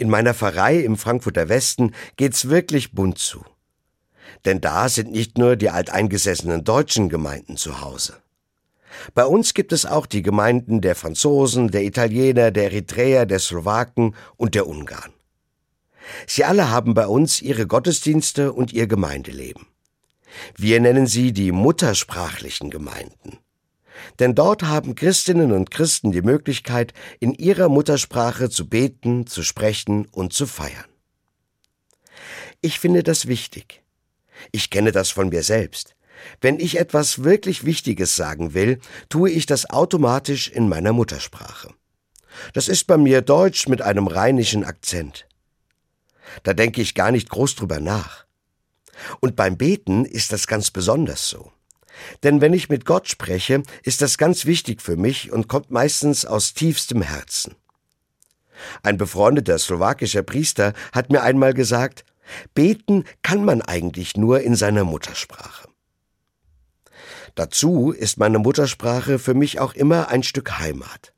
In meiner Pfarrei im Frankfurter Westen geht's wirklich bunt zu. Denn da sind nicht nur die alteingesessenen deutschen Gemeinden zu Hause. Bei uns gibt es auch die Gemeinden der Franzosen, der Italiener, der Eritreer, der Slowaken und der Ungarn. Sie alle haben bei uns ihre Gottesdienste und ihr Gemeindeleben. Wir nennen sie die muttersprachlichen Gemeinden. Denn dort haben Christinnen und Christen die Möglichkeit, in ihrer Muttersprache zu beten, zu sprechen und zu feiern. Ich finde das wichtig. Ich kenne das von mir selbst. Wenn ich etwas wirklich Wichtiges sagen will, tue ich das automatisch in meiner Muttersprache. Das ist bei mir Deutsch mit einem rheinischen Akzent. Da denke ich gar nicht groß drüber nach. Und beim Beten ist das ganz besonders so. Denn wenn ich mit Gott spreche, ist das ganz wichtig für mich und kommt meistens aus tiefstem Herzen. Ein befreundeter slowakischer Priester hat mir einmal gesagt, beten kann man eigentlich nur in seiner Muttersprache. Dazu ist meine Muttersprache für mich auch immer ein Stück Heimat.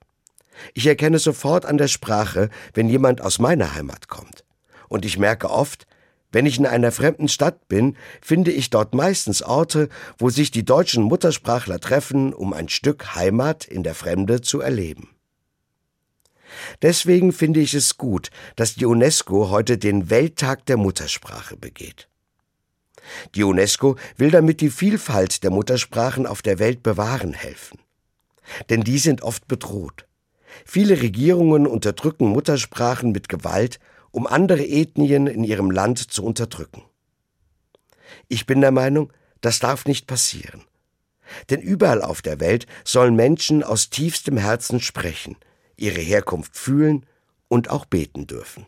Ich erkenne sofort an der Sprache, wenn jemand aus meiner Heimat kommt. Und ich merke oft, wenn ich in einer fremden Stadt bin, finde ich dort meistens Orte, wo sich die deutschen Muttersprachler treffen, um ein Stück Heimat in der Fremde zu erleben. Deswegen finde ich es gut, dass die UNESCO heute den Welttag der Muttersprache begeht. Die UNESCO will damit die Vielfalt der Muttersprachen auf der Welt bewahren helfen. Denn die sind oft bedroht. Viele Regierungen unterdrücken Muttersprachen mit Gewalt, um andere Ethnien in ihrem Land zu unterdrücken. Ich bin der Meinung, das darf nicht passieren. Denn überall auf der Welt sollen Menschen aus tiefstem Herzen sprechen, ihre Herkunft fühlen und auch beten dürfen.